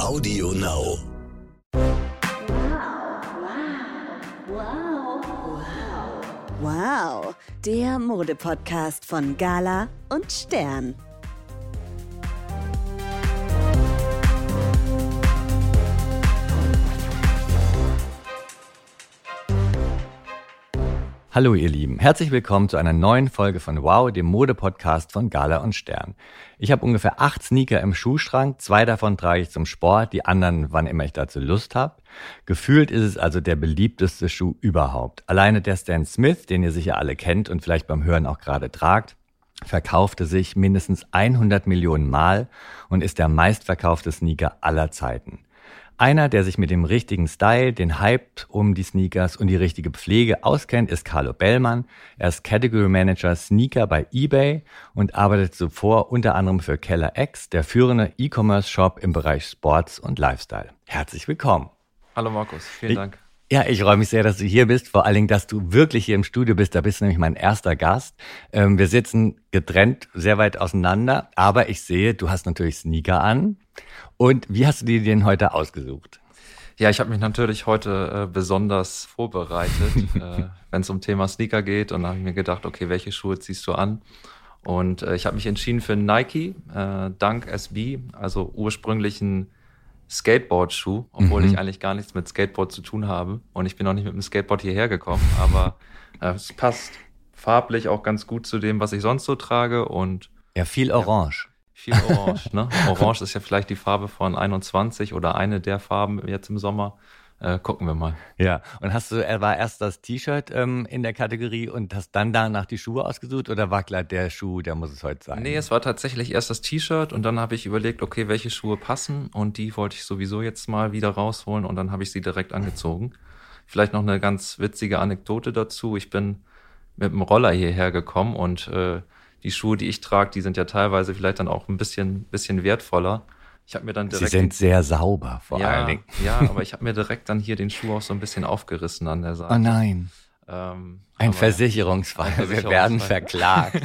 Audio Now. Wow, der Modepodcast von Gala und Stern. Hallo ihr Lieben, herzlich willkommen zu einer neuen Folge von Wow, dem Mode-Podcast von Gala und Stern. Ich habe ungefähr acht Sneaker im Schuhschrank, zwei davon trage ich zum Sport, die anderen, wann immer ich dazu Lust habe. Gefühlt ist es also der beliebteste Schuh überhaupt. Alleine der Stan Smith, den ihr sicher alle kennt und vielleicht beim Hören auch gerade tragt, verkaufte sich mindestens 100 Millionen Mal und ist der meistverkaufte Sneaker aller Zeiten. Einer, der sich mit dem richtigen Style, den Hype um die Sneakers und die richtige Pflege auskennt, ist Carlo Bellmann. Er ist Category Manager Sneaker bei eBay und arbeitet zuvor unter anderem für Keller X, der führende E-Commerce-Shop im Bereich Sports und Lifestyle. Herzlich willkommen. Hallo Markus, vielen Dank. Ja, ich freue mich sehr, dass du hier bist. Vor allen Dingen, dass du wirklich hier im Studio bist. Da bist du nämlich mein erster Gast. Ähm, wir sitzen getrennt, sehr weit auseinander. Aber ich sehe, du hast natürlich Sneaker an. Und wie hast du dir den heute ausgesucht? Ja, ich habe mich natürlich heute äh, besonders vorbereitet, äh, wenn es um Thema Sneaker geht. Und da habe ich mir gedacht, okay, welche Schuhe ziehst du an? Und äh, ich habe mich entschieden für Nike äh, Dunk SB, also ursprünglich ein Skateboard-Schuh, obwohl mhm. ich eigentlich gar nichts mit Skateboard zu tun habe. Und ich bin auch nicht mit dem Skateboard hierher gekommen, aber äh, es passt farblich auch ganz gut zu dem, was ich sonst so trage. Und ja, viel Orange. Ja, viel Orange, ne? Orange ist ja vielleicht die Farbe von 21 oder eine der Farben jetzt im Sommer. Äh, gucken wir mal. Ja, und hast du, er war erst das T-Shirt ähm, in der Kategorie und hast dann danach die Schuhe ausgesucht oder war klar der Schuh, der muss es heute sein? Nee, es war tatsächlich erst das T-Shirt und dann habe ich überlegt, okay, welche Schuhe passen und die wollte ich sowieso jetzt mal wieder rausholen und dann habe ich sie direkt angezogen. Vielleicht noch eine ganz witzige Anekdote dazu. Ich bin mit dem Roller hierher gekommen und äh, die Schuhe, die ich trage, die sind ja teilweise vielleicht dann auch ein bisschen, bisschen wertvoller. Ich habe mir dann direkt. Sie sind sehr sauber, vor ja, allen Dingen. Ja, aber ich habe mir direkt dann hier den Schuh auch so ein bisschen aufgerissen an der Seite. Oh nein. Ähm, ein, Versicherungsfall. ein Versicherungsfall. Wir werden verklagt.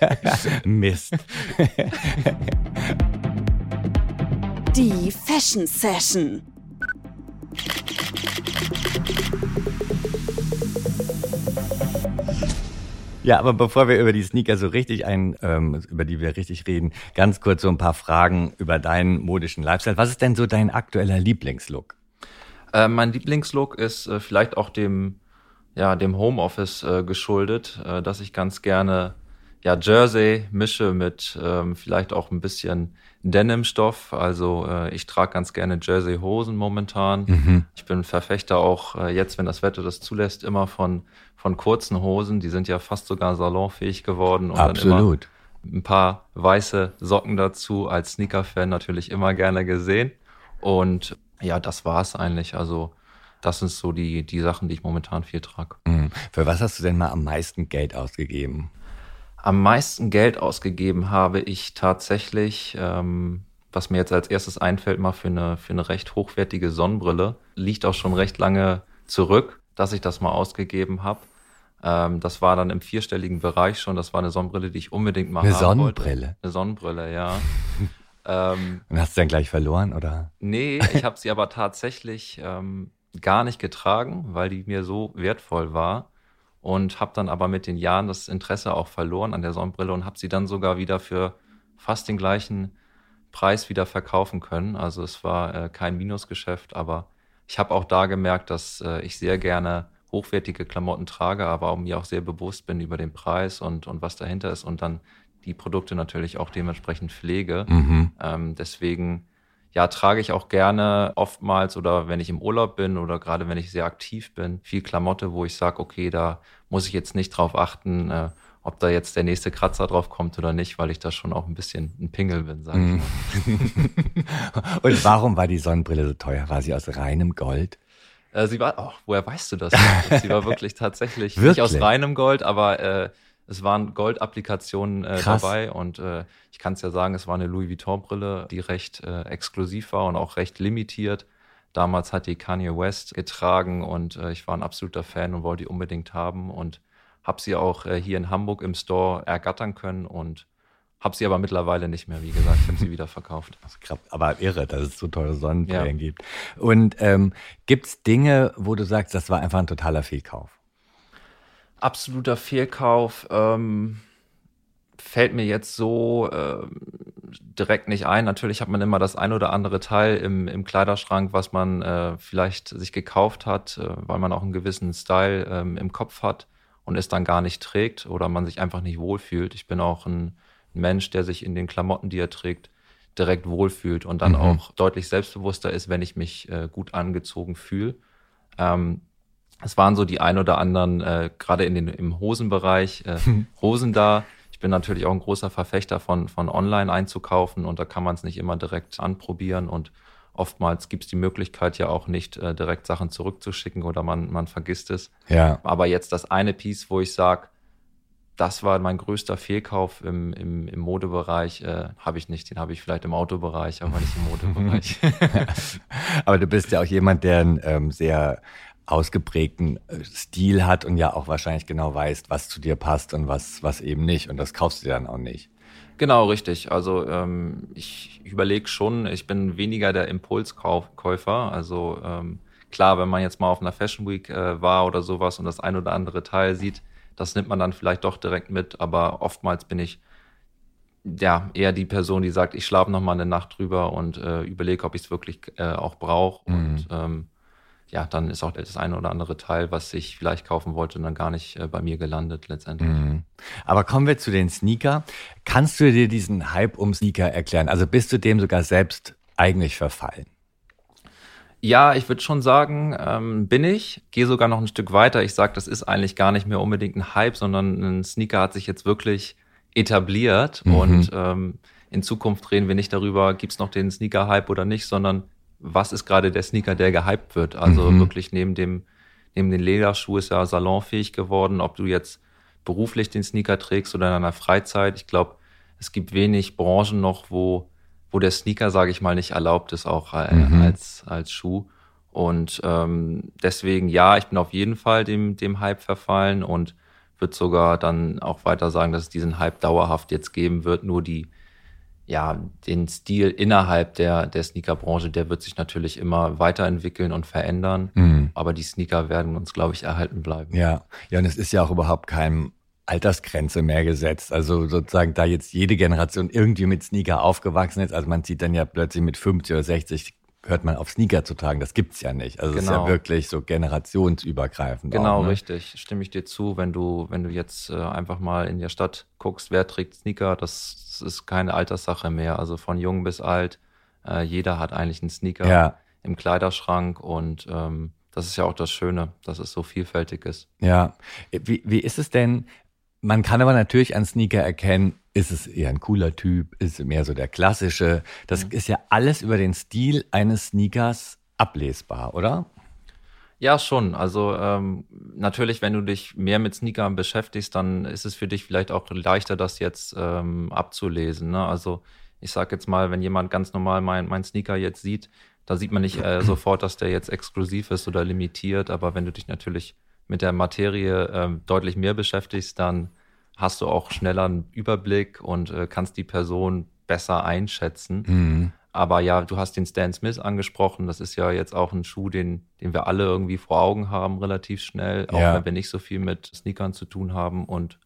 Mist. Die Fashion Session. Ja, aber bevor wir über die Sneaker so richtig ein, ähm, über die wir richtig reden, ganz kurz so ein paar Fragen über deinen modischen Lifestyle. Was ist denn so dein aktueller Lieblingslook? Äh, mein Lieblingslook ist äh, vielleicht auch dem, ja, dem Homeoffice äh, geschuldet, äh, dass ich ganz gerne ja, Jersey mische mit ähm, vielleicht auch ein bisschen Denimstoff. Also äh, ich trage ganz gerne Jersey-Hosen momentan. Mhm. Ich bin Verfechter auch äh, jetzt, wenn das Wetter das zulässt, immer von, von kurzen Hosen. Die sind ja fast sogar salonfähig geworden. Und Absolut. Dann immer ein paar weiße Socken dazu. Als Sneaker-Fan natürlich immer gerne gesehen. Und ja, das war's eigentlich. Also das sind so die, die Sachen, die ich momentan viel trage. Mhm. Für was hast du denn mal am meisten Geld ausgegeben? Am meisten Geld ausgegeben habe ich tatsächlich, ähm, was mir jetzt als erstes einfällt, mal für eine, für eine recht hochwertige Sonnenbrille. Liegt auch schon recht lange zurück, dass ich das mal ausgegeben habe. Ähm, das war dann im vierstelligen Bereich schon. Das war eine Sonnenbrille, die ich unbedingt mal eine haben Sonnenbrille. Wollte. Eine Sonnenbrille, ja. ähm, Und hast du dann gleich verloren, oder? Nee, ich habe sie aber tatsächlich ähm, gar nicht getragen, weil die mir so wertvoll war und habe dann aber mit den Jahren das Interesse auch verloren an der Sonnenbrille und habe sie dann sogar wieder für fast den gleichen Preis wieder verkaufen können. Also es war äh, kein Minusgeschäft, aber ich habe auch da gemerkt, dass äh, ich sehr gerne hochwertige Klamotten trage, aber auch mir auch sehr bewusst bin über den Preis und, und was dahinter ist und dann die Produkte natürlich auch dementsprechend pflege. Mhm. Ähm, deswegen ja, trage ich auch gerne oftmals oder wenn ich im Urlaub bin oder gerade wenn ich sehr aktiv bin, viel Klamotte, wo ich sage, okay, da muss ich jetzt nicht drauf achten, äh, ob da jetzt der nächste Kratzer drauf kommt oder nicht, weil ich da schon auch ein bisschen ein Pingel bin, sage ich mal. Und warum war die Sonnenbrille so teuer? War sie aus reinem Gold? Äh, sie war, oh, woher weißt du das? sie war wirklich tatsächlich wirklich? nicht aus reinem Gold, aber äh, es waren Gold-Applikationen äh, dabei und äh, ich kann es ja sagen, es war eine Louis Vuitton-Brille, die recht äh, exklusiv war und auch recht limitiert. Damals hat die Kanye West getragen und äh, ich war ein absoluter Fan und wollte die unbedingt haben und habe sie auch äh, hier in Hamburg im Store ergattern können und Hab sie aber mittlerweile nicht mehr, wie gesagt, ich habe sie wieder verkauft. Aber irre, dass es so teure Sonnenbrillen ja. gibt. Und ähm, gibt es Dinge, wo du sagst, das war einfach ein totaler Fehlkauf? Absoluter Fehlkauf. Ähm, fällt mir jetzt so äh, direkt nicht ein. Natürlich hat man immer das ein oder andere Teil im, im Kleiderschrank, was man äh, vielleicht sich gekauft hat, äh, weil man auch einen gewissen Style ähm, im Kopf hat und es dann gar nicht trägt oder man sich einfach nicht wohlfühlt. Ich bin auch ein Mensch, der sich in den Klamotten, die er trägt, direkt wohlfühlt und dann mhm. auch deutlich selbstbewusster ist, wenn ich mich äh, gut angezogen fühle. Ähm, es waren so die ein oder anderen, äh, gerade in den, im Hosenbereich, äh, Hosen da. Ich bin natürlich auch ein großer Verfechter von, von online einzukaufen und da kann man es nicht immer direkt anprobieren und oftmals gibt es die Möglichkeit ja auch nicht, äh, direkt Sachen zurückzuschicken oder man, man vergisst es. Ja. Aber jetzt das eine Piece, wo ich sage, das war mein größter Fehlkauf im, im, im Modebereich. Äh, habe ich nicht. Den habe ich vielleicht im Autobereich, aber nicht im Modebereich. aber du bist ja auch jemand, der einen ähm, sehr ausgeprägten äh, Stil hat und ja auch wahrscheinlich genau weißt, was zu dir passt und was, was eben nicht. Und das kaufst du dir dann auch nicht. Genau, richtig. Also ähm, ich überlege schon, ich bin weniger der Impulskäufer. Also ähm, klar, wenn man jetzt mal auf einer Fashion Week äh, war oder sowas und das ein oder andere Teil sieht, das nimmt man dann vielleicht doch direkt mit, aber oftmals bin ich ja eher die Person, die sagt, ich schlafe noch mal eine Nacht drüber und äh, überlege, ob ich es wirklich äh, auch brauche. Mhm. Und ähm, ja, dann ist auch das eine oder andere Teil, was ich vielleicht kaufen wollte, dann gar nicht äh, bei mir gelandet letztendlich. Mhm. Aber kommen wir zu den Sneaker. Kannst du dir diesen Hype um Sneaker erklären? Also bist du dem sogar selbst eigentlich verfallen? Ja, ich würde schon sagen, ähm, bin ich. Gehe sogar noch ein Stück weiter. Ich sage, das ist eigentlich gar nicht mehr unbedingt ein Hype, sondern ein Sneaker hat sich jetzt wirklich etabliert. Mhm. Und ähm, in Zukunft reden wir nicht darüber, gibt's noch den Sneaker-Hype oder nicht, sondern was ist gerade der Sneaker, der gehypt wird. Also mhm. wirklich neben dem, neben den Lederschuh ist ja salonfähig geworden, ob du jetzt beruflich den Sneaker trägst oder in deiner Freizeit. Ich glaube, es gibt wenig Branchen noch, wo wo der Sneaker, sage ich mal, nicht erlaubt ist, auch äh, mhm. als, als Schuh. Und ähm, deswegen, ja, ich bin auf jeden Fall dem, dem Hype verfallen und würde sogar dann auch weiter sagen, dass es diesen Hype dauerhaft jetzt geben wird. Nur die, ja, den Stil innerhalb der, der Sneakerbranche, der wird sich natürlich immer weiterentwickeln und verändern. Mhm. Aber die Sneaker werden uns, glaube ich, erhalten bleiben. Ja, ja, und es ist ja auch überhaupt kein Altersgrenze mehr gesetzt. Also sozusagen, da jetzt jede Generation irgendwie mit Sneaker aufgewachsen ist, also man sieht dann ja plötzlich mit 50 oder 60 hört man auf Sneaker zu tragen. Das gibt's ja nicht. Also es genau. ist ja genau. wirklich so generationsübergreifend. Genau, auch, ne? richtig. Stimme ich dir zu. Wenn du, wenn du jetzt äh, einfach mal in der Stadt guckst, wer trägt Sneaker, das ist keine Alterssache mehr. Also von jung bis alt, äh, jeder hat eigentlich einen Sneaker ja. im Kleiderschrank und ähm, das ist ja auch das Schöne, dass es so vielfältig ist. Ja. Wie, wie ist es denn, man kann aber natürlich an Sneaker erkennen, ist es eher ein cooler Typ, ist es mehr so der klassische. Das mhm. ist ja alles über den Stil eines Sneakers ablesbar, oder? Ja, schon. Also ähm, natürlich, wenn du dich mehr mit Sneakern beschäftigst, dann ist es für dich vielleicht auch leichter, das jetzt ähm, abzulesen. Ne? Also ich sag jetzt mal, wenn jemand ganz normal mein, mein Sneaker jetzt sieht, da sieht man nicht äh, sofort, dass der jetzt exklusiv ist oder limitiert. Aber wenn du dich natürlich mit der Materie äh, deutlich mehr beschäftigst, dann hast du auch schneller einen Überblick und äh, kannst die Person besser einschätzen. Mhm. Aber ja, du hast den Stan Smith angesprochen. Das ist ja jetzt auch ein Schuh, den, den wir alle irgendwie vor Augen haben, relativ schnell, auch ja. wenn wir nicht so viel mit Sneakern zu tun haben. Und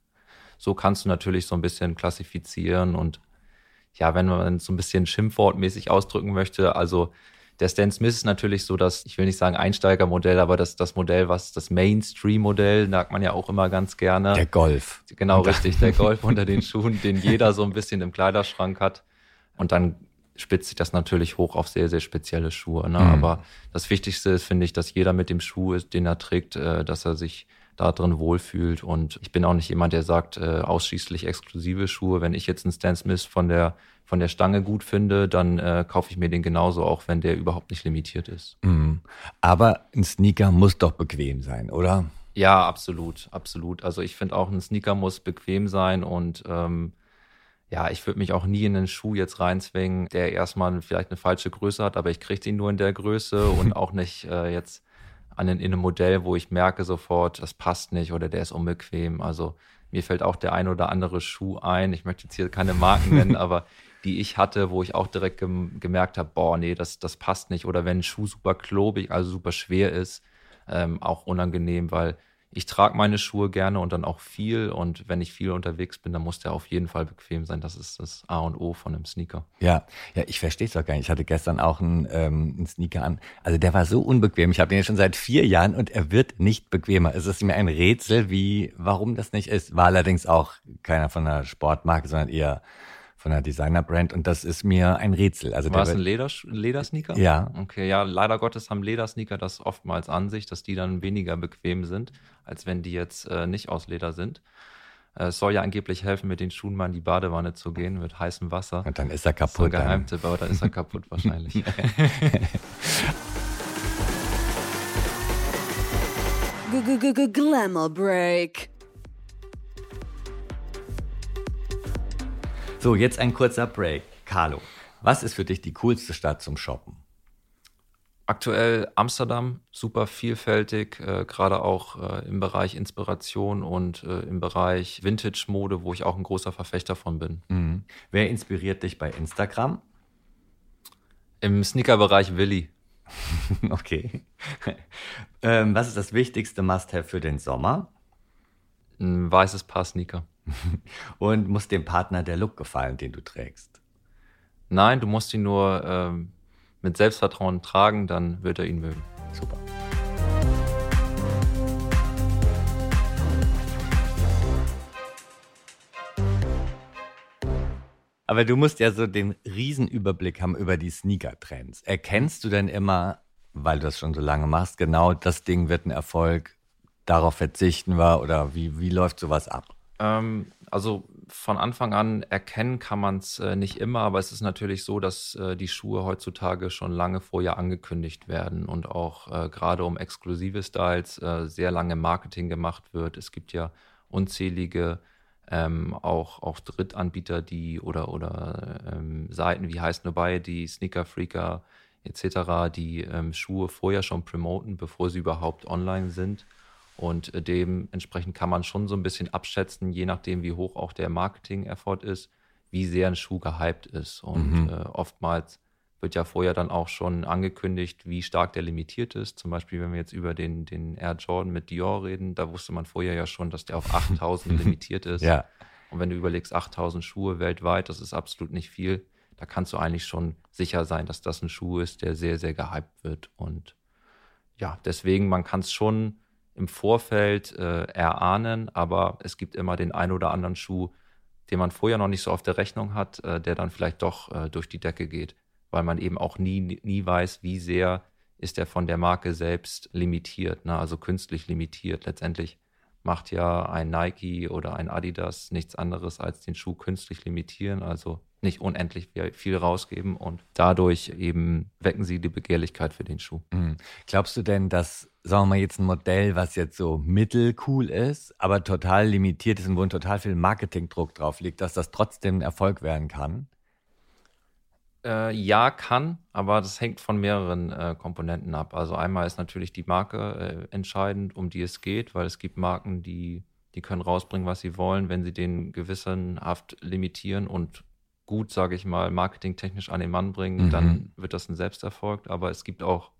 so kannst du natürlich so ein bisschen klassifizieren und ja, wenn man so ein bisschen schimpfwortmäßig ausdrücken möchte, also der Stan Smith ist natürlich so das, ich will nicht sagen Einsteigermodell, aber das, das Modell, was das Mainstream-Modell, sagt man ja auch immer ganz gerne. Der Golf. Genau, richtig, der Golf unter den Schuhen, den jeder so ein bisschen im Kleiderschrank hat. Und dann spitzt sich das natürlich hoch auf sehr, sehr spezielle Schuhe. Ne? Mhm. Aber das Wichtigste ist, finde ich, dass jeder mit dem Schuh, den er trägt, äh, dass er sich da drin wohlfühlt. Und ich bin auch nicht jemand, der sagt, äh, ausschließlich exklusive Schuhe. Wenn ich jetzt einen Stan Smith von der von der Stange gut finde, dann äh, kaufe ich mir den genauso, auch wenn der überhaupt nicht limitiert ist. Mhm. Aber ein Sneaker muss doch bequem sein, oder? Ja, absolut, absolut. Also ich finde auch, ein Sneaker muss bequem sein und ähm, ja, ich würde mich auch nie in einen Schuh jetzt reinzwingen, der erstmal vielleicht eine falsche Größe hat, aber ich kriege den nur in der Größe und auch nicht äh, jetzt an den, in einem Modell, wo ich merke sofort, das passt nicht oder der ist unbequem. Also mir fällt auch der ein oder andere Schuh ein. Ich möchte jetzt hier keine Marken nennen, aber die ich hatte, wo ich auch direkt gem gemerkt habe, boah, nee, das, das passt nicht. Oder wenn ein Schuh super klobig, also super schwer ist, ähm, auch unangenehm, weil ich trage meine Schuhe gerne und dann auch viel. Und wenn ich viel unterwegs bin, dann muss der auf jeden Fall bequem sein. Das ist das A und O von einem Sneaker. Ja, ja, ich verstehe es doch gar nicht. Ich hatte gestern auch einen, ähm, einen Sneaker an. Also der war so unbequem. Ich habe den jetzt schon seit vier Jahren und er wird nicht bequemer. Es ist mir ein Rätsel, wie, warum das nicht ist. War allerdings auch keiner von einer Sportmarke, sondern eher von einer Designer-Brand und das ist mir ein Rätsel. Also War es ein Leder, Ledersneaker? Ja. Okay, ja, leider Gottes haben Ledersneaker das oftmals an sich, dass die dann weniger bequem sind, als wenn die jetzt äh, nicht aus Leder sind. Äh, es soll ja angeblich helfen, mit den Schuhen mal in die Badewanne zu gehen mit heißem Wasser. Und dann ist er kaputt. Das ist ein Geheimtipp, aber dann ist er kaputt wahrscheinlich. Glamour Break. So, jetzt ein kurzer Break. Carlo, was ist für dich die coolste Stadt zum Shoppen? Aktuell Amsterdam, super vielfältig, äh, gerade auch äh, im Bereich Inspiration und äh, im Bereich Vintage-Mode, wo ich auch ein großer Verfechter von bin. Mhm. Wer inspiriert dich bei Instagram? Im Sneaker-Bereich Willi. okay. ähm, was ist das wichtigste Must-Have für den Sommer? Ein weißes Paar Sneaker. Und muss dem Partner der Look gefallen, den du trägst? Nein, du musst ihn nur ähm, mit Selbstvertrauen tragen, dann wird er ihn mögen. Super. Aber du musst ja so den Riesenüberblick haben über die Sneaker-Trends. Erkennst du denn immer, weil du das schon so lange machst, genau, das Ding wird ein Erfolg, darauf verzichten wir oder wie, wie läuft sowas ab? Ähm, also von Anfang an erkennen kann man es äh, nicht immer, aber es ist natürlich so, dass äh, die Schuhe heutzutage schon lange vorher angekündigt werden und auch äh, gerade um exklusive Styles äh, sehr lange Marketing gemacht wird. Es gibt ja unzählige ähm, auch, auch Drittanbieter, die oder, oder ähm, Seiten wie heißt bei, die Sneaker Freaker etc., die ähm, Schuhe vorher schon promoten, bevor sie überhaupt online sind. Und äh, dementsprechend kann man schon so ein bisschen abschätzen, je nachdem, wie hoch auch der Marketing-Effort ist, wie sehr ein Schuh gehypt ist. Und mhm. äh, oftmals wird ja vorher dann auch schon angekündigt, wie stark der limitiert ist. Zum Beispiel, wenn wir jetzt über den, den Air Jordan mit Dior reden, da wusste man vorher ja schon, dass der auf 8000 limitiert ist. Ja. Und wenn du überlegst, 8000 Schuhe weltweit, das ist absolut nicht viel. Da kannst du eigentlich schon sicher sein, dass das ein Schuh ist, der sehr, sehr gehypt wird. Und ja, deswegen, man kann es schon im Vorfeld äh, erahnen, aber es gibt immer den ein oder anderen Schuh, den man vorher noch nicht so auf der Rechnung hat, äh, der dann vielleicht doch äh, durch die Decke geht, weil man eben auch nie, nie weiß, wie sehr ist er von der Marke selbst limitiert, ne? also künstlich limitiert. Letztendlich macht ja ein Nike oder ein Adidas nichts anderes als den Schuh künstlich limitieren, also nicht unendlich viel rausgeben und dadurch eben wecken sie die Begehrlichkeit für den Schuh. Mhm. Glaubst du denn, dass, sagen wir mal, jetzt ein Modell, was jetzt so mittelcool ist, aber total limitiert ist und wo total viel Marketingdruck drauf liegt, dass das trotzdem ein Erfolg werden kann? Äh, ja, kann, aber das hängt von mehreren äh, Komponenten ab. Also einmal ist natürlich die Marke äh, entscheidend, um die es geht, weil es gibt Marken, die, die können rausbringen, was sie wollen, wenn sie den gewissenhaft limitieren und gut, sage ich mal, marketingtechnisch an den Mann bringen, mhm. dann wird das ein Selbsterfolg. Aber es gibt auch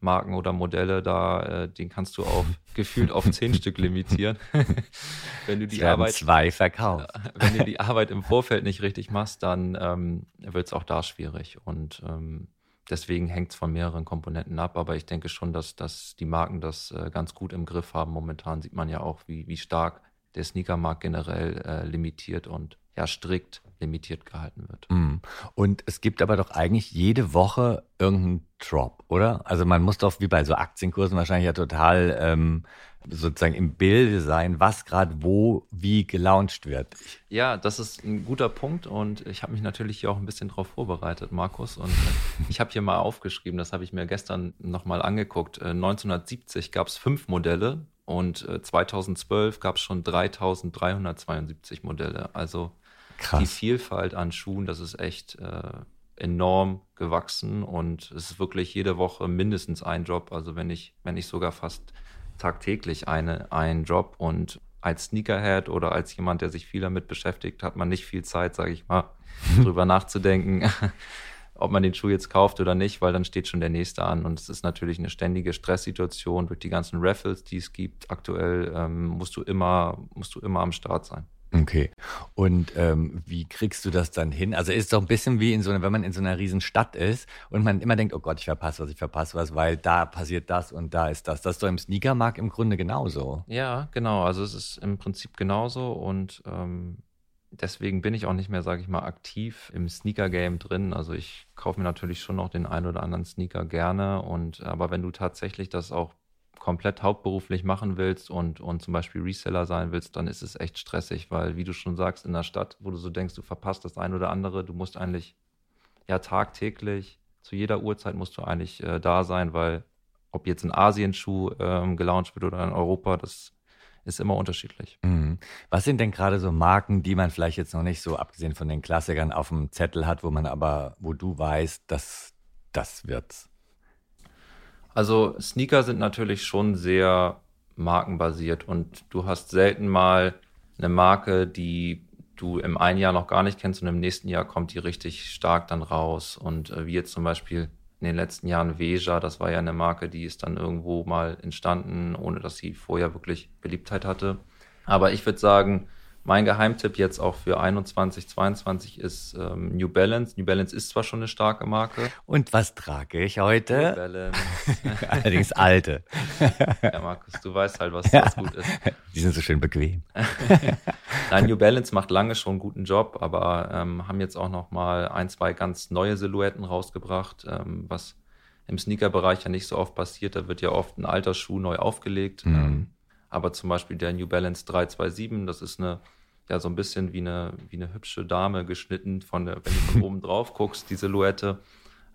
Marken oder Modelle, da äh, den kannst du auf gefühlt auf zehn Stück limitieren. wenn du die Arbeit zwei verkauft. wenn du die Arbeit im Vorfeld nicht richtig machst, dann ähm, wird es auch da schwierig. Und ähm, deswegen hängt es von mehreren Komponenten ab. Aber ich denke schon, dass, dass die Marken das äh, ganz gut im Griff haben. Momentan sieht man ja auch, wie, wie stark der Sneakermarkt generell äh, limitiert und ja strikt limitiert gehalten wird. Mm. Und es gibt aber doch eigentlich jede Woche irgendeinen Drop, oder? Also man muss doch wie bei so Aktienkursen wahrscheinlich ja total ähm, sozusagen im Bilde sein, was gerade wo wie gelauncht wird. Ja, das ist ein guter Punkt und ich habe mich natürlich hier auch ein bisschen darauf vorbereitet, Markus. Und ich habe hier mal aufgeschrieben, das habe ich mir gestern nochmal angeguckt. 1970 gab es fünf Modelle und 2012 gab es schon 3372 Modelle. Also Krass. die Vielfalt an Schuhen, das ist echt äh, enorm gewachsen und es ist wirklich jede Woche mindestens ein Drop. Also wenn ich, wenn nicht sogar fast tagtäglich eine, ein Drop und als Sneakerhead oder als jemand, der sich viel damit beschäftigt, hat man nicht viel Zeit, sage ich mal, drüber nachzudenken, ob man den Schuh jetzt kauft oder nicht, weil dann steht schon der nächste an. Und es ist natürlich eine ständige Stresssituation durch die ganzen Raffles, die es gibt. Aktuell ähm, musst du immer, musst du immer am Start sein. Okay. Und ähm, wie kriegst du das dann hin? Also ist doch ein bisschen wie in so einer, wenn man in so einer riesen Stadt ist und man immer denkt, oh Gott, ich verpasse was, ich verpasse was, weil da passiert das und da ist das. Das ist doch im Sneakermarkt im Grunde genauso. Ja, genau. Also es ist im Prinzip genauso und ähm, deswegen bin ich auch nicht mehr, sage ich mal, aktiv im Sneaker-Game drin. Also ich kaufe mir natürlich schon noch den einen oder anderen Sneaker gerne und aber wenn du tatsächlich das auch komplett hauptberuflich machen willst und, und zum Beispiel Reseller sein willst, dann ist es echt stressig, weil, wie du schon sagst, in der Stadt, wo du so denkst, du verpasst das ein oder andere, du musst eigentlich ja tagtäglich, zu jeder Uhrzeit musst du eigentlich äh, da sein, weil ob jetzt ein Asien-Schuh ähm, gelauncht wird oder in Europa, das ist immer unterschiedlich. Mhm. Was sind denn gerade so Marken, die man vielleicht jetzt noch nicht so, abgesehen von den Klassikern, auf dem Zettel hat, wo man aber, wo du weißt, dass das wird's? Also Sneaker sind natürlich schon sehr markenbasiert und du hast selten mal eine Marke, die du im einen Jahr noch gar nicht kennst und im nächsten Jahr kommt die richtig stark dann raus. Und äh, wie jetzt zum Beispiel in den letzten Jahren Veja, das war ja eine Marke, die ist dann irgendwo mal entstanden, ohne dass sie vorher wirklich Beliebtheit hatte. Aber ich würde sagen, mein Geheimtipp jetzt auch für 21, 22 ist ähm, New Balance. New Balance ist zwar schon eine starke Marke. Und was trage ich heute? New Balance. Allerdings alte. ja, Markus, du weißt halt, was, was gut ist. Die sind so schön bequem. Nein, New Balance macht lange schon einen guten Job, aber ähm, haben jetzt auch noch mal ein, zwei ganz neue Silhouetten rausgebracht, ähm, was im Sneaker-Bereich ja nicht so oft passiert. Da wird ja oft ein alter Schuh neu aufgelegt. Mhm. Ähm, aber zum Beispiel der New Balance 327, das ist eine ja so ein bisschen wie eine, wie eine hübsche Dame geschnitten, von der, wenn du von oben drauf guckst, die Silhouette.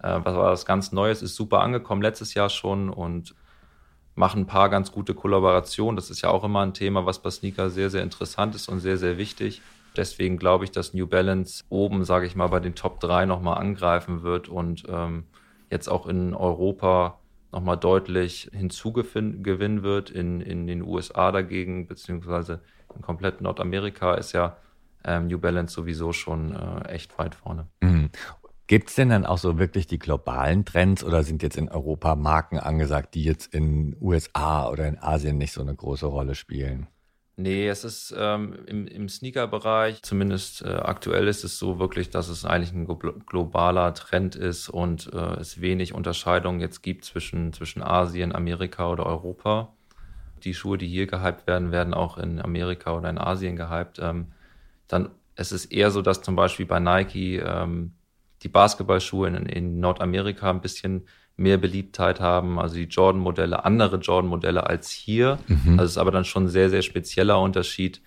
Äh, was war das ganz Neues, ist super angekommen letztes Jahr schon und machen ein paar ganz gute Kollaborationen. Das ist ja auch immer ein Thema, was bei Sneaker sehr, sehr interessant ist und sehr, sehr wichtig. Deswegen glaube ich, dass New Balance oben, sage ich mal, bei den Top 3 nochmal angreifen wird und ähm, jetzt auch in Europa nochmal deutlich hinzugewinnen wird. In, in den USA dagegen, beziehungsweise in komplett Nordamerika ist ja ähm, New Balance sowieso schon äh, echt weit vorne. Mhm. Gibt es denn dann auch so wirklich die globalen Trends oder sind jetzt in Europa Marken angesagt, die jetzt in USA oder in Asien nicht so eine große Rolle spielen? Nee, es ist ähm, im, im Sneaker-Bereich, zumindest äh, aktuell ist es so wirklich, dass es eigentlich ein globaler Trend ist und äh, es wenig Unterscheidungen jetzt gibt zwischen, zwischen Asien, Amerika oder Europa die Schuhe, die hier gehypt werden, werden auch in Amerika oder in Asien gehypt. Ähm, dann es ist eher so, dass zum Beispiel bei Nike ähm, die Basketballschuhe in, in, Nordamerika ein bisschen mehr Beliebtheit haben, also die Jordan-Modelle, andere Jordan-Modelle als hier. Mhm. Also es ist aber dann schon ein sehr, sehr spezieller Unterschied,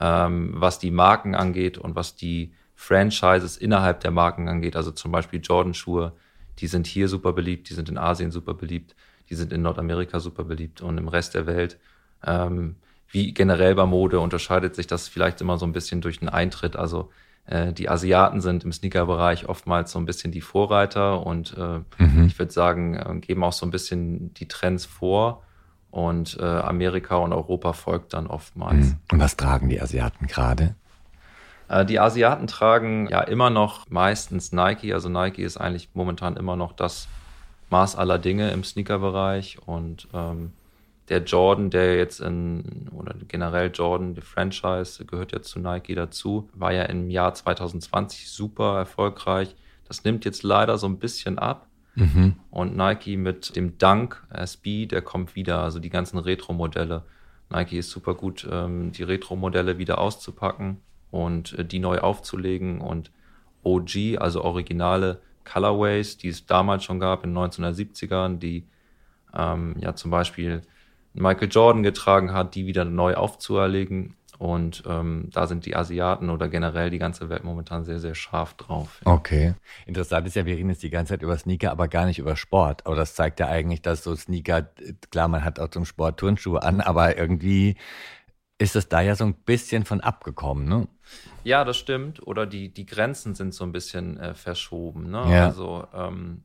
ähm, was die Marken angeht und was die Franchises innerhalb der Marken angeht. Also zum Beispiel Jordan-Schuhe, die sind hier super beliebt, die sind in Asien super beliebt die sind in Nordamerika super beliebt und im Rest der Welt. Ähm, wie generell bei Mode unterscheidet sich das vielleicht immer so ein bisschen durch den Eintritt. Also äh, die Asiaten sind im Sneaker-Bereich oftmals so ein bisschen die Vorreiter und äh, mhm. ich würde sagen, äh, geben auch so ein bisschen die Trends vor. Und äh, Amerika und Europa folgt dann oftmals. Mhm. Und was tragen die Asiaten gerade? Äh, die Asiaten tragen ja immer noch meistens Nike. Also Nike ist eigentlich momentan immer noch das Maß aller Dinge im Sneaker-Bereich und ähm, der Jordan, der jetzt in, oder generell Jordan, die Franchise, gehört ja zu Nike dazu, war ja im Jahr 2020 super erfolgreich. Das nimmt jetzt leider so ein bisschen ab. Mhm. Und Nike mit dem Dunk SB, der kommt wieder, also die ganzen Retro-Modelle. Nike ist super gut, ähm, die Retro-Modelle wieder auszupacken und äh, die neu aufzulegen und OG, also originale Colorways, die es damals schon gab in den 1970ern, die ähm, ja zum Beispiel Michael Jordan getragen hat, die wieder neu aufzuerlegen. Und ähm, da sind die Asiaten oder generell die ganze Welt momentan sehr, sehr scharf drauf. Ja. Okay. Interessant ist ja, wir reden jetzt die ganze Zeit über Sneaker, aber gar nicht über Sport. Aber das zeigt ja eigentlich, dass so Sneaker, klar, man hat auch zum Sport Turnschuhe an, aber irgendwie ist es da ja so ein bisschen von abgekommen, ne? Ja, das stimmt. Oder die, die Grenzen sind so ein bisschen äh, verschoben. Ne? Ja. Also ähm,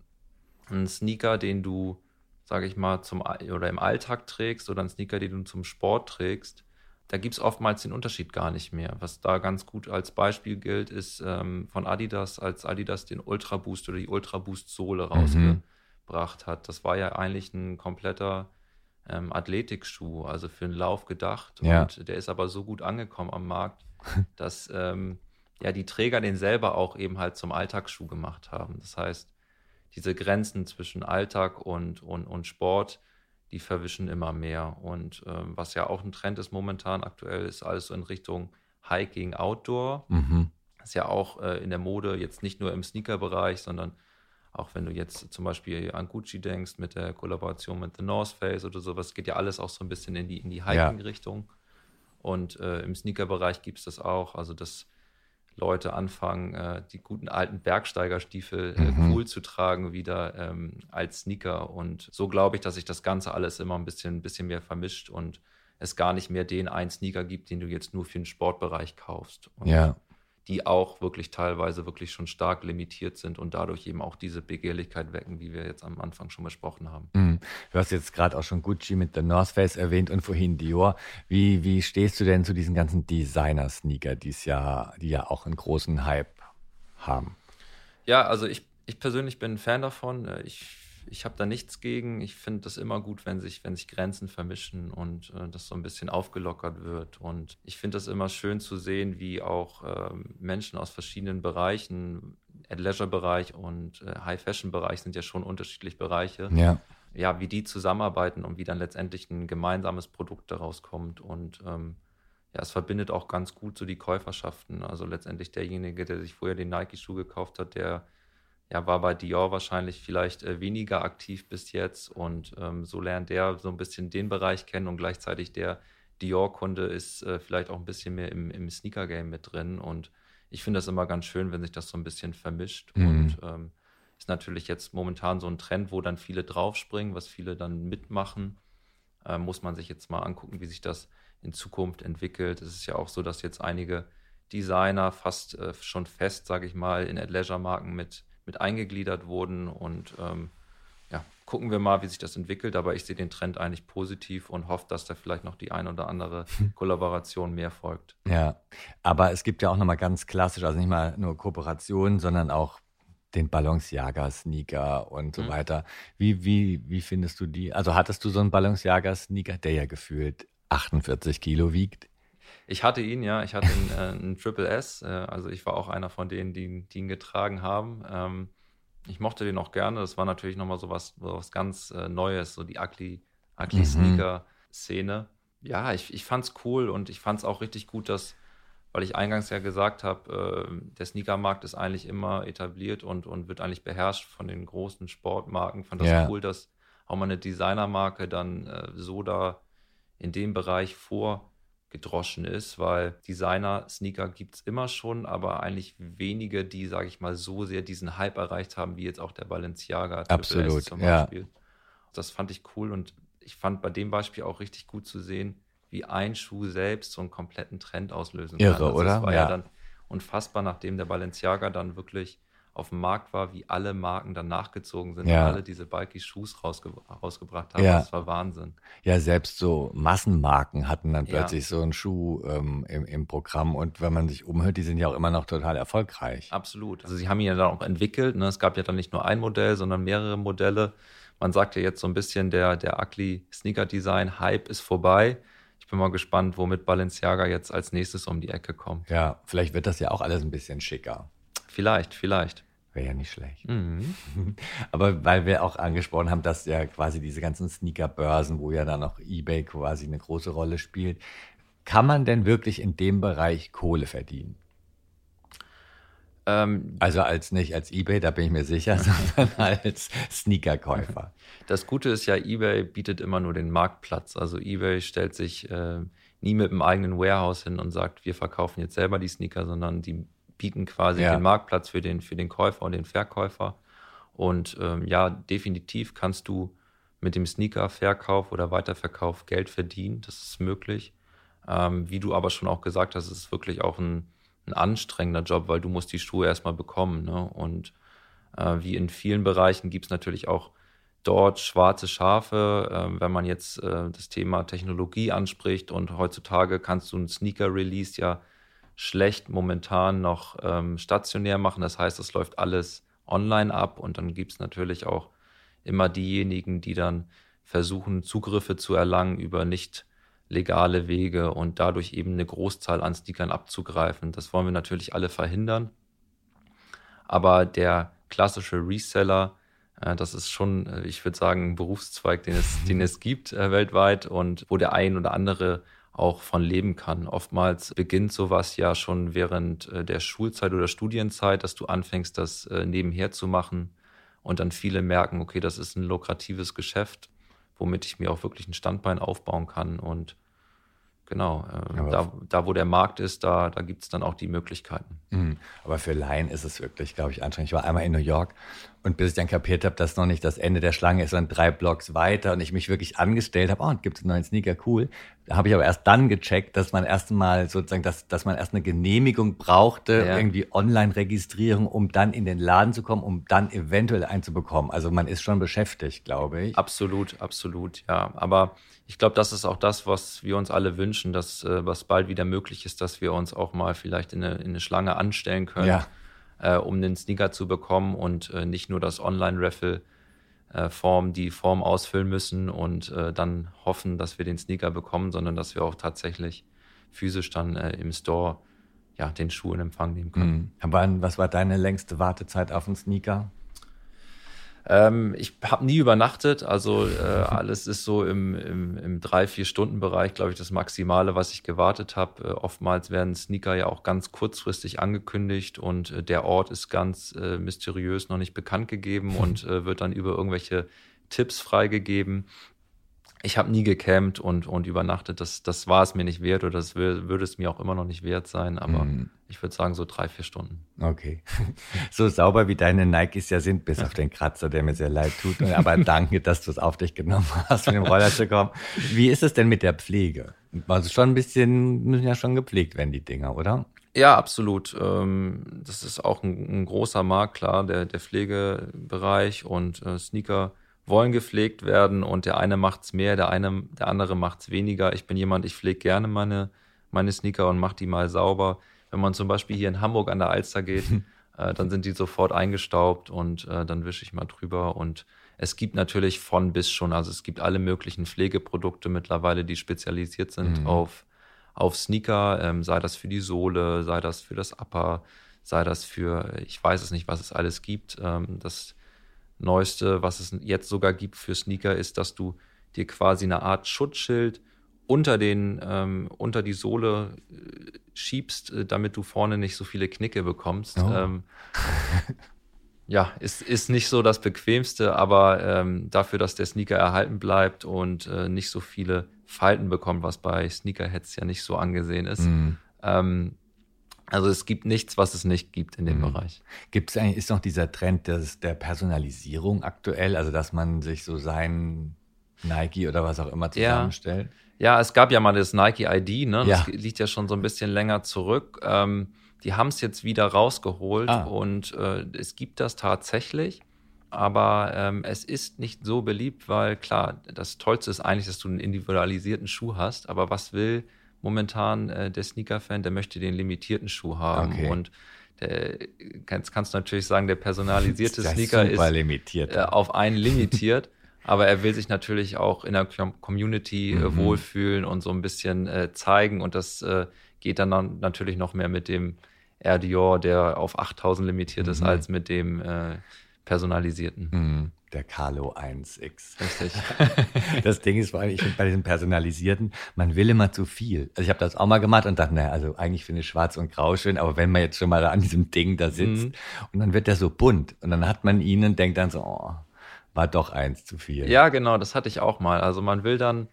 ein Sneaker, den du, sage ich mal, zum oder im Alltag trägst oder ein Sneaker, den du zum Sport trägst, da gibt es oftmals den Unterschied gar nicht mehr. Was da ganz gut als Beispiel gilt, ist ähm, von Adidas, als Adidas den Ultra Boost oder die Ultra Boost Sohle mhm. rausgebracht hat. Das war ja eigentlich ein kompletter ähm, Athletikschuh, also für einen Lauf gedacht. Ja. Und der ist aber so gut angekommen am Markt, dass ähm, ja die Träger den selber auch eben halt zum Alltagsschuh gemacht haben. Das heißt, diese Grenzen zwischen Alltag und, und, und Sport, die verwischen immer mehr. Und ähm, was ja auch ein Trend ist momentan aktuell, ist alles so in Richtung Hiking Outdoor. Mhm. Ist ja auch äh, in der Mode jetzt nicht nur im Sneaker-Bereich, sondern auch wenn du jetzt zum Beispiel an Gucci denkst mit der Kollaboration mit The North Face oder sowas, geht ja alles auch so ein bisschen in die, in die Hiking-Richtung. Ja. Und äh, im Sneaker-Bereich gibt es das auch. Also, dass Leute anfangen, äh, die guten alten Bergsteigerstiefel äh, mhm. cool zu tragen, wieder ähm, als Sneaker. Und so glaube ich, dass sich das Ganze alles immer ein bisschen, ein bisschen mehr vermischt und es gar nicht mehr den einen Sneaker gibt, den du jetzt nur für den Sportbereich kaufst. Und ja die auch wirklich teilweise wirklich schon stark limitiert sind und dadurch eben auch diese Begehrlichkeit wecken, wie wir jetzt am Anfang schon besprochen haben. Mhm. Du hast jetzt gerade auch schon Gucci mit der North Face erwähnt und vorhin Dior. Wie, wie stehst du denn zu diesen ganzen Designer-Sneaker, die ja, die ja auch einen großen Hype haben? Ja, also ich, ich persönlich bin ein Fan davon. Ich ich habe da nichts gegen. Ich finde das immer gut, wenn sich, wenn sich Grenzen vermischen und äh, das so ein bisschen aufgelockert wird. Und ich finde das immer schön zu sehen, wie auch äh, Menschen aus verschiedenen Bereichen, Leisure-Bereich und äh, High-Fashion-Bereich sind ja schon unterschiedliche Bereiche. Ja. Ja, wie die zusammenarbeiten und wie dann letztendlich ein gemeinsames Produkt daraus kommt. Und ähm, ja, es verbindet auch ganz gut so die Käuferschaften. Also letztendlich derjenige, der sich vorher den Nike-Schuh gekauft hat, der ja, war bei Dior wahrscheinlich vielleicht äh, weniger aktiv bis jetzt und ähm, so lernt der so ein bisschen den Bereich kennen und gleichzeitig der Dior-Kunde ist äh, vielleicht auch ein bisschen mehr im, im Sneaker-Game mit drin und ich finde das immer ganz schön, wenn sich das so ein bisschen vermischt mhm. und ähm, ist natürlich jetzt momentan so ein Trend, wo dann viele draufspringen, was viele dann mitmachen. Äh, muss man sich jetzt mal angucken, wie sich das in Zukunft entwickelt. Es ist ja auch so, dass jetzt einige Designer fast äh, schon fest, sage ich mal, in Leisure-Marken mit mit eingegliedert wurden. Und ähm, ja, gucken wir mal, wie sich das entwickelt. Aber ich sehe den Trend eigentlich positiv und hoffe, dass da vielleicht noch die ein oder andere Kollaboration mehr folgt. Ja, aber es gibt ja auch nochmal ganz klassisch, also nicht mal nur Kooperationen, sondern auch den Balenciaga-Sneaker und so mhm. weiter. Wie, wie, wie findest du die? Also hattest du so einen Balenciaga-Sneaker, der ja gefühlt 48 Kilo wiegt? Ich hatte ihn, ja. Ich hatte einen, äh, einen Triple S. Äh, also ich war auch einer von denen, die, die ihn getragen haben. Ähm, ich mochte den auch gerne. Das war natürlich nochmal so was, so was ganz äh, Neues, so die Ugly, Ugly mhm. Sneaker-Szene. Ja, ich, ich fand's cool und ich fand es auch richtig gut, dass, weil ich eingangs ja gesagt habe, äh, der Sneakermarkt ist eigentlich immer etabliert und, und wird eigentlich beherrscht von den großen Sportmarken. Ich fand das yeah. cool, dass auch mal eine Designermarke dann äh, so da in dem Bereich vor gedroschen ist, weil Designer-Sneaker gibt es immer schon, aber eigentlich wenige, die, sage ich mal, so sehr diesen Hype erreicht haben, wie jetzt auch der Balenciaga Absolut, zum Beispiel. Ja. Das fand ich cool und ich fand bei dem Beispiel auch richtig gut zu sehen, wie ein Schuh selbst so einen kompletten Trend auslösen kann. Irre, also oder? Das war ja. ja dann unfassbar, nachdem der Balenciaga dann wirklich auf dem Markt war, wie alle Marken dann nachgezogen sind ja. und alle diese Bulky-Shoes rausge rausgebracht haben. Ja. Das war Wahnsinn. Ja, selbst so Massenmarken hatten dann plötzlich ja. so einen Schuh ähm, im, im Programm und wenn man sich umhört, die sind ja auch immer noch total erfolgreich. Absolut. Also sie haben ihn ja dann auch entwickelt. Ne? Es gab ja dann nicht nur ein Modell, sondern mehrere Modelle. Man sagt ja jetzt so ein bisschen, der, der Ugly Sneaker Design Hype ist vorbei. Ich bin mal gespannt, womit Balenciaga jetzt als nächstes um die Ecke kommt. Ja, vielleicht wird das ja auch alles ein bisschen schicker. Vielleicht, vielleicht. Wäre ja nicht schlecht. Mhm. Aber weil wir auch angesprochen haben, dass ja quasi diese ganzen Sneaker-Börsen, wo ja dann auch eBay quasi eine große Rolle spielt, kann man denn wirklich in dem Bereich Kohle verdienen? Ähm, also als nicht als eBay, da bin ich mir sicher, sondern als Sneakerkäufer. Das Gute ist ja, eBay bietet immer nur den Marktplatz. Also eBay stellt sich äh, nie mit einem eigenen Warehouse hin und sagt, wir verkaufen jetzt selber die Sneaker, sondern die bieten quasi ja. den Marktplatz für den, für den Käufer und den Verkäufer. Und ähm, ja, definitiv kannst du mit dem Sneaker-Verkauf oder Weiterverkauf Geld verdienen. Das ist möglich. Ähm, wie du aber schon auch gesagt hast, ist es wirklich auch ein, ein anstrengender Job, weil du musst die Schuhe erstmal bekommen. Ne? Und äh, wie in vielen Bereichen gibt es natürlich auch dort schwarze Schafe, äh, wenn man jetzt äh, das Thema Technologie anspricht und heutzutage kannst du einen Sneaker-Release ja schlecht momentan noch ähm, stationär machen. Das heißt, es läuft alles online ab und dann gibt es natürlich auch immer diejenigen, die dann versuchen, Zugriffe zu erlangen über nicht legale Wege und dadurch eben eine Großzahl an Sneakern abzugreifen. Das wollen wir natürlich alle verhindern. Aber der klassische Reseller, äh, das ist schon, äh, ich würde sagen, ein Berufszweig, den es, den es gibt äh, weltweit und wo der ein oder andere auch von leben kann. Oftmals beginnt sowas ja schon während der Schulzeit oder Studienzeit, dass du anfängst, das nebenher zu machen und dann viele merken, okay, das ist ein lukratives Geschäft, womit ich mir auch wirklich ein Standbein aufbauen kann und Genau, äh, da, da, wo der Markt ist, da, da gibt es dann auch die Möglichkeiten. Mhm. Aber für Laien ist es wirklich, glaube ich, anstrengend. Ich war einmal in New York und bis ich dann kapiert habe, dass noch nicht das Ende der Schlange ist, sondern drei Blocks weiter und ich mich wirklich angestellt habe, oh, und gibt es einen neuen Sneaker, cool. Da habe ich aber erst dann gecheckt, dass man erst mal sozusagen, dass, dass man erst eine Genehmigung brauchte, ja. irgendwie Online-Registrierung, um dann in den Laden zu kommen, um dann eventuell einzubekommen. Also man ist schon beschäftigt, glaube ich. Absolut, absolut, ja. Aber ich glaube, das ist auch das, was wir uns alle wünschen, dass äh, was bald wieder möglich ist, dass wir uns auch mal vielleicht in eine, in eine Schlange anstellen können, ja. äh, um den Sneaker zu bekommen und äh, nicht nur das Online-Raffle äh, Form, die Form ausfüllen müssen und äh, dann hoffen, dass wir den Sneaker bekommen, sondern dass wir auch tatsächlich physisch dann äh, im Store ja, den Schuh in Empfang nehmen können. Mhm. Was war deine längste Wartezeit auf einen Sneaker? Ähm, ich habe nie übernachtet, also äh, alles ist so im, im, im drei, vier Stunden Bereich, glaube ich, das Maximale, was ich gewartet habe. Äh, oftmals werden Sneaker ja auch ganz kurzfristig angekündigt und äh, der Ort ist ganz äh, mysteriös noch nicht bekannt gegeben und äh, wird dann über irgendwelche Tipps freigegeben ich habe nie gecampt und, und übernachtet. Das, das war es mir nicht wert oder das würde es mir auch immer noch nicht wert sein. Aber mm. ich würde sagen, so drei, vier Stunden. Okay. So sauber wie deine Nikes ja sind, bis auf den Kratzer, der mir sehr leid tut. Aber danke, dass du es auf dich genommen hast, mit dem Roller zu kommen. Wie ist es denn mit der Pflege? Also schon ein bisschen, müssen ja schon gepflegt werden, die Dinger, oder? Ja, absolut. Ähm, das ist auch ein, ein großer Markt, klar, der, der Pflegebereich und äh, Sneaker wollen gepflegt werden und der eine macht es mehr, der eine, der andere macht es weniger. Ich bin jemand, ich pflege gerne meine, meine Sneaker und mache die mal sauber. Wenn man zum Beispiel hier in Hamburg an der Alster geht, äh, dann sind die sofort eingestaubt und äh, dann wische ich mal drüber. Und es gibt natürlich von bis schon, also es gibt alle möglichen Pflegeprodukte mittlerweile, die spezialisiert sind mhm. auf, auf Sneaker, ähm, sei das für die Sohle, sei das für das Upper, sei das für, ich weiß es nicht, was es alles gibt. Ähm, das Neueste, was es jetzt sogar gibt für Sneaker, ist, dass du dir quasi eine Art Schutzschild unter, den, ähm, unter die Sohle äh, schiebst, äh, damit du vorne nicht so viele Knicke bekommst. Oh. Ähm, ja, ist, ist nicht so das Bequemste, aber ähm, dafür, dass der Sneaker erhalten bleibt und äh, nicht so viele Falten bekommt, was bei Sneakerheads ja nicht so angesehen ist, mm. Also es gibt nichts, was es nicht gibt in dem mhm. Bereich. Gibt es eigentlich, ist noch dieser Trend des, der Personalisierung aktuell, also dass man sich so sein Nike oder was auch immer zusammenstellt? Ja, ja es gab ja mal das Nike ID, ne? Das ja. liegt ja schon so ein bisschen länger zurück. Ähm, die haben es jetzt wieder rausgeholt ah. und äh, es gibt das tatsächlich. Aber ähm, es ist nicht so beliebt, weil klar, das Tollste ist eigentlich, dass du einen individualisierten Schuh hast. Aber was will momentan äh, der Sneaker-Fan, der möchte den limitierten Schuh haben. Okay. Und der, kannst, kannst du natürlich sagen, der personalisierte ist Sneaker ist limitiert. Äh, auf einen limitiert. aber er will sich natürlich auch in der Community äh, mhm. wohlfühlen und so ein bisschen äh, zeigen. Und das äh, geht dann natürlich noch mehr mit dem Air Dior, der auf 8000 limitiert mhm. ist, als mit dem äh, personalisierten. Mhm. Der Carlo 1X. Richtig. das Ding ist, weil ich bei diesen personalisierten, man will immer zu viel. Also ich habe das auch mal gemacht und dachte, naja, also eigentlich finde ich schwarz und grau schön, aber wenn man jetzt schon mal an diesem Ding da sitzt mhm. und dann wird der so bunt und dann hat man ihn und denkt dann so, oh, war doch eins zu viel. Ja, genau, das hatte ich auch mal. Also man will dann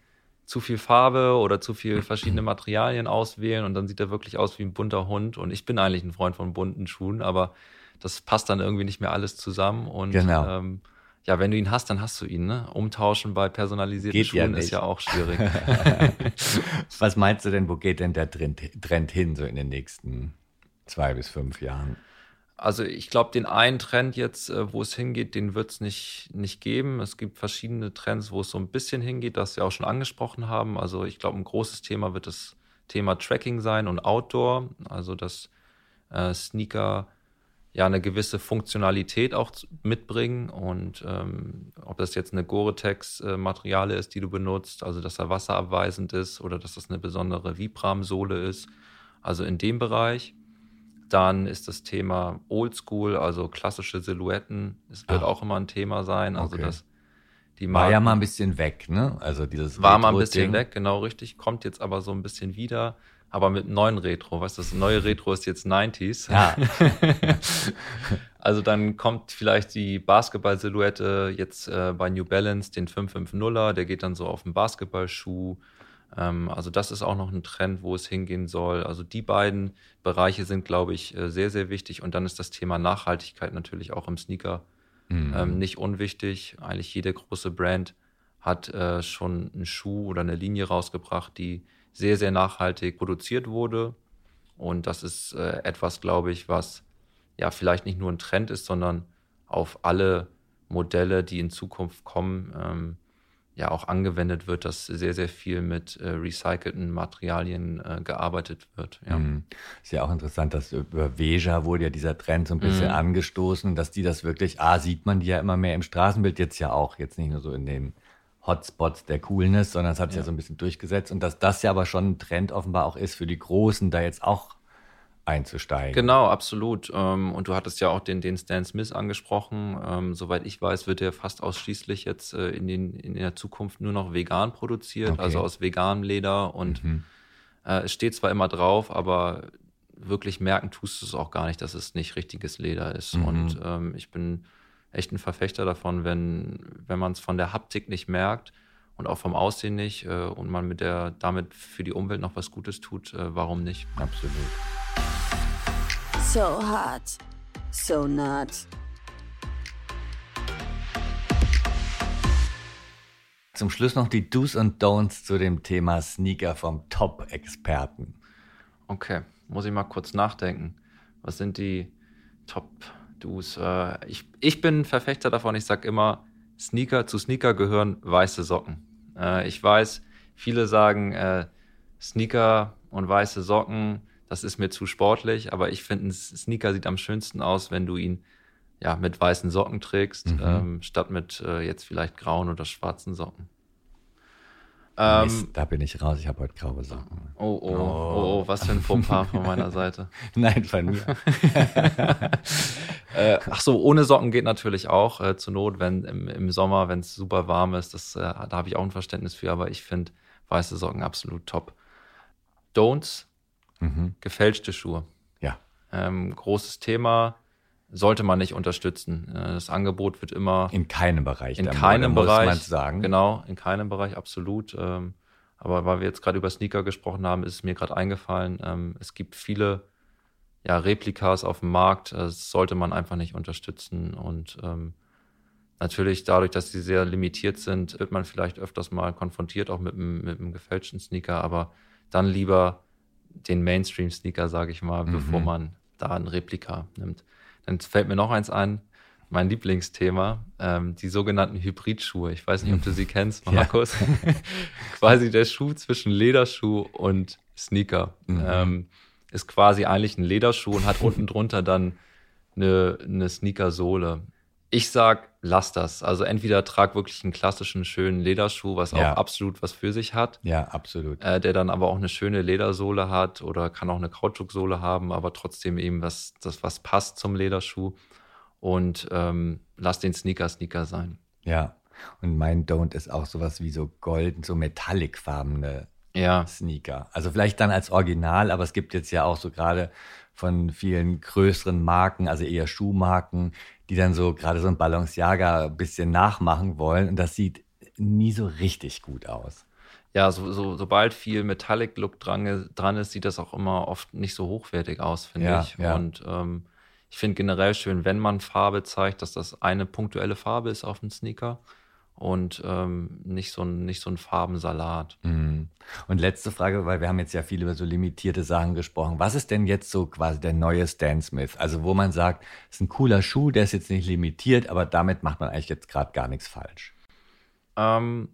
zu viel Farbe oder zu viel verschiedene Materialien auswählen und dann sieht er wirklich aus wie ein bunter Hund. Und ich bin eigentlich ein Freund von bunten Schuhen, aber das passt dann irgendwie nicht mehr alles zusammen. Und genau. ähm, ja, wenn du ihn hast, dann hast du ihn. Ne? Umtauschen bei personalisierten geht Schuhen ja ist ja auch schwierig. Was meinst du denn, wo geht denn der Trend, Trend hin, so in den nächsten zwei bis fünf Jahren? also ich glaube, den einen Trend jetzt, äh, wo es hingeht, den wird es nicht, nicht geben. Es gibt verschiedene Trends, wo es so ein bisschen hingeht, das wir auch schon angesprochen haben. Also ich glaube, ein großes Thema wird das Thema Tracking sein und Outdoor. Also dass äh, Sneaker ja eine gewisse Funktionalität auch mitbringen und ähm, ob das jetzt eine Gore-Tex-Materiale ist, die du benutzt, also dass er wasserabweisend ist oder dass das eine besondere Vibram-Sohle ist. Also in dem Bereich. Dann ist das Thema Oldschool, also klassische Silhouetten. Es wird ah. auch immer ein Thema sein. Also okay. dass die Marken, war ja mal ein bisschen weg, ne? Also dieses war mal ein bisschen weg, genau richtig. Kommt jetzt aber so ein bisschen wieder, aber mit neuen Retro. Weißt du, das neue Retro ist jetzt 90s. Ja. also dann kommt vielleicht die Basketball-Silhouette jetzt äh, bei New Balance, den 550er, der geht dann so auf den Basketballschuh. Ähm, also das ist auch noch ein Trend, wo es hingehen soll. Also die beiden Bereiche sind, glaube ich, äh, sehr, sehr wichtig. Und dann ist das Thema Nachhaltigkeit natürlich auch im Sneaker mhm. ähm, nicht unwichtig. Eigentlich jede große Brand hat äh, schon einen Schuh oder eine Linie rausgebracht, die sehr, sehr nachhaltig produziert wurde. Und das ist äh, etwas, glaube ich, was ja vielleicht nicht nur ein Trend ist, sondern auf alle Modelle, die in Zukunft kommen, ähm, ja auch angewendet wird, dass sehr, sehr viel mit äh, recycelten Materialien äh, gearbeitet wird. Ja. Mhm. Ist ja auch interessant, dass über Veja wurde ja dieser Trend so ein bisschen mhm. angestoßen, dass die das wirklich, ah, sieht man die ja immer mehr im Straßenbild jetzt ja auch, jetzt nicht nur so in den Hotspots der Coolness, sondern es hat sich ja. ja so ein bisschen durchgesetzt und dass das ja aber schon ein Trend offenbar auch ist für die Großen, da jetzt auch einzusteigen. Genau, absolut. Ähm, und du hattest ja auch den, den Stan Smith angesprochen. Ähm, soweit ich weiß, wird er fast ausschließlich jetzt äh, in, den, in der Zukunft nur noch vegan produziert, okay. also aus veganem Leder. Und mhm. Äh, es steht zwar immer drauf, aber wirklich merken tust du es auch gar nicht, dass es nicht richtiges Leder ist. Mhm. Und ähm, ich bin echt ein Verfechter davon, wenn, wenn man es von der Haptik nicht merkt und auch vom Aussehen nicht äh, und man mit der damit für die Umwelt noch was Gutes tut, warum nicht? Absolut. So hot, so not. Zum Schluss noch die Do's und Don'ts zu dem Thema Sneaker vom Top-Experten. Okay, muss ich mal kurz nachdenken. Was sind die Top-Do's? Äh, ich, ich bin Verfechter davon, ich sage immer, Sneaker zu Sneaker gehören weiße Socken. Äh, ich weiß, viele sagen, äh, Sneaker und weiße Socken das ist mir zu sportlich, aber ich finde, ein Sneaker sieht am schönsten aus, wenn du ihn ja mit weißen Socken trägst, mhm. ähm, statt mit äh, jetzt vielleicht grauen oder schwarzen Socken. Ähm, Mist, da bin ich raus, ich habe heute graue Socken. Oh oh, oh, oh, oh, was für ein Fauxpas von meiner Seite. Nein, von mir. äh, ach so, ohne Socken geht natürlich auch, äh, zur Not, wenn im, im Sommer, wenn es super warm ist, das, äh, da habe ich auch ein Verständnis für, aber ich finde weiße Socken absolut top. Don'ts Mhm. Gefälschte Schuhe. Ja. Ähm, großes Thema, sollte man nicht unterstützen. Äh, das Angebot wird immer. In keinem Bereich. In keinem Mode, Bereich. Muss man sagen. Genau, in keinem Bereich, absolut. Ähm, aber weil wir jetzt gerade über Sneaker gesprochen haben, ist es mir gerade eingefallen. Ähm, es gibt viele ja, Replikas auf dem Markt. Das sollte man einfach nicht unterstützen. Und ähm, natürlich dadurch, dass sie sehr limitiert sind, wird man vielleicht öfters mal konfrontiert, auch mit einem, mit einem gefälschten Sneaker. Aber dann lieber den Mainstream-Sneaker, sage ich mal, mhm. bevor man da ein Replika nimmt. Dann fällt mir noch eins ein, mein Lieblingsthema, ähm, die sogenannten Hybridschuhe. Ich weiß nicht, ob du sie kennst, Markus. Ja. quasi der Schuh zwischen Lederschuh und Sneaker. Mhm. Ähm, ist quasi eigentlich ein Lederschuh und hat unten drunter dann eine, eine Sneaker-Sohle. Ich sag, lass das. Also entweder trag wirklich einen klassischen schönen Lederschuh, was ja. auch absolut was für sich hat. Ja, absolut. Äh, der dann aber auch eine schöne Ledersohle hat oder kann auch eine Kautschuksohle haben, aber trotzdem eben was, das was passt zum Lederschuh. Und ähm, lass den Sneaker Sneaker sein. Ja. Und mein Don't ist auch sowas wie so golden, so metallicfarbene ja. Sneaker. Also vielleicht dann als Original, aber es gibt jetzt ja auch so gerade von vielen größeren Marken, also eher Schuhmarken, die dann so gerade so ein Balenciaga ein bisschen nachmachen wollen. Und das sieht nie so richtig gut aus. Ja, so, so, sobald viel Metallic-Look dran, dran ist, sieht das auch immer oft nicht so hochwertig aus, finde ja, ich. Ja. Und ähm, ich finde generell schön, wenn man Farbe zeigt, dass das eine punktuelle Farbe ist auf dem Sneaker und ähm, nicht, so ein, nicht so ein Farbensalat. Mhm. Und letzte Frage, weil wir haben jetzt ja viel über so limitierte Sachen gesprochen. Was ist denn jetzt so quasi der neue Stan Smith? Also wo man sagt, es ist ein cooler Schuh, der ist jetzt nicht limitiert, aber damit macht man eigentlich jetzt gerade gar nichts falsch. Ähm,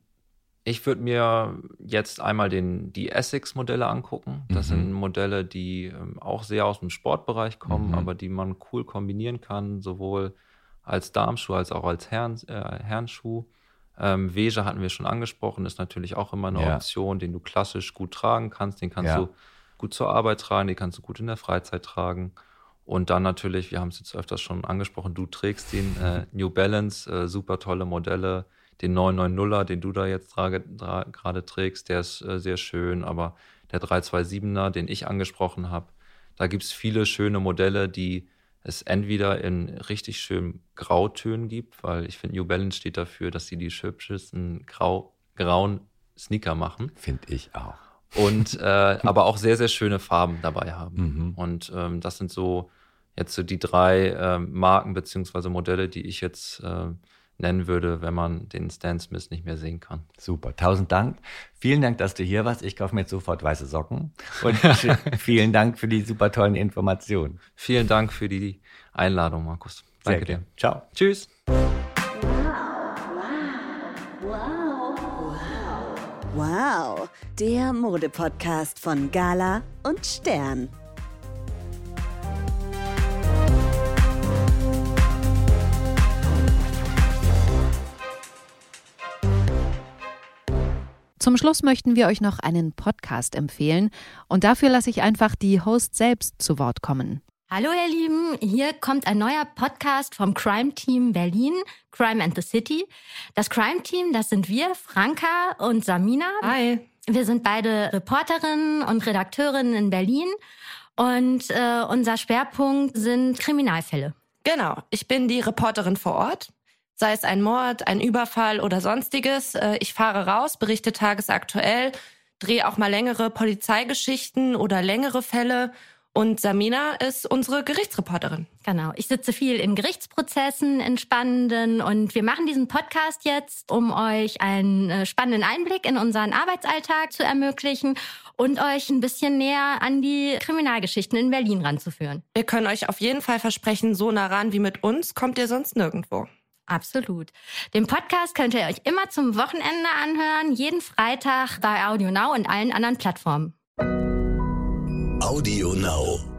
ich würde mir jetzt einmal den, die Essex-Modelle angucken. Das mhm. sind Modelle, die ähm, auch sehr aus dem Sportbereich kommen, mhm. aber die man cool kombinieren kann, sowohl als Darmschuh als auch als Herren, äh, Herrenschuh. Ähm, Veja hatten wir schon angesprochen, ist natürlich auch immer eine ja. Option, den du klassisch gut tragen kannst. Den kannst ja. du gut zur Arbeit tragen, den kannst du gut in der Freizeit tragen. Und dann natürlich, wir haben es jetzt öfters schon angesprochen, du trägst den äh, New Balance, äh, super tolle Modelle. Den 990er, den du da jetzt gerade trägst, der ist äh, sehr schön, aber der 327er, den ich angesprochen habe, da gibt es viele schöne Modelle, die es entweder in richtig schönen Grautönen gibt, weil ich finde, New Balance steht dafür, dass sie die hübschesten grau, grauen Sneaker machen. Finde ich auch. Und äh, aber auch sehr, sehr schöne Farben dabei haben. Mhm. Und ähm, das sind so jetzt so die drei äh, Marken beziehungsweise Modelle, die ich jetzt äh, nennen würde, wenn man den Stan Smith nicht mehr sehen kann. Super, tausend Dank. Vielen Dank, dass du hier warst. Ich kaufe mir jetzt sofort weiße Socken. Und vielen Dank für die super tollen Informationen. Vielen Dank für die Einladung, Markus. Danke dir. Ciao. Tschüss. Wow, der Mode-Podcast von Gala und Stern. Zum Schluss möchten wir euch noch einen Podcast empfehlen und dafür lasse ich einfach die Host selbst zu Wort kommen. Hallo ihr Lieben, hier kommt ein neuer Podcast vom Crime Team Berlin, Crime and the City. Das Crime Team, das sind wir, Franka und Samina. Hi. Wir sind beide Reporterinnen und Redakteurinnen in Berlin und äh, unser Schwerpunkt sind Kriminalfälle. Genau, ich bin die Reporterin vor Ort sei es ein Mord, ein Überfall oder sonstiges. Äh, ich fahre raus, berichte tagesaktuell, drehe auch mal längere Polizeigeschichten oder längere Fälle. Und Samina ist unsere Gerichtsreporterin. Genau. Ich sitze viel in Gerichtsprozessen, in spannenden. Und wir machen diesen Podcast jetzt, um euch einen äh, spannenden Einblick in unseren Arbeitsalltag zu ermöglichen und euch ein bisschen näher an die Kriminalgeschichten in Berlin ranzuführen. Wir können euch auf jeden Fall versprechen, so nah ran wie mit uns kommt ihr sonst nirgendwo. Absolut. Den Podcast könnt ihr euch immer zum Wochenende anhören, jeden Freitag bei Audio Now und allen anderen Plattformen. Audio Now.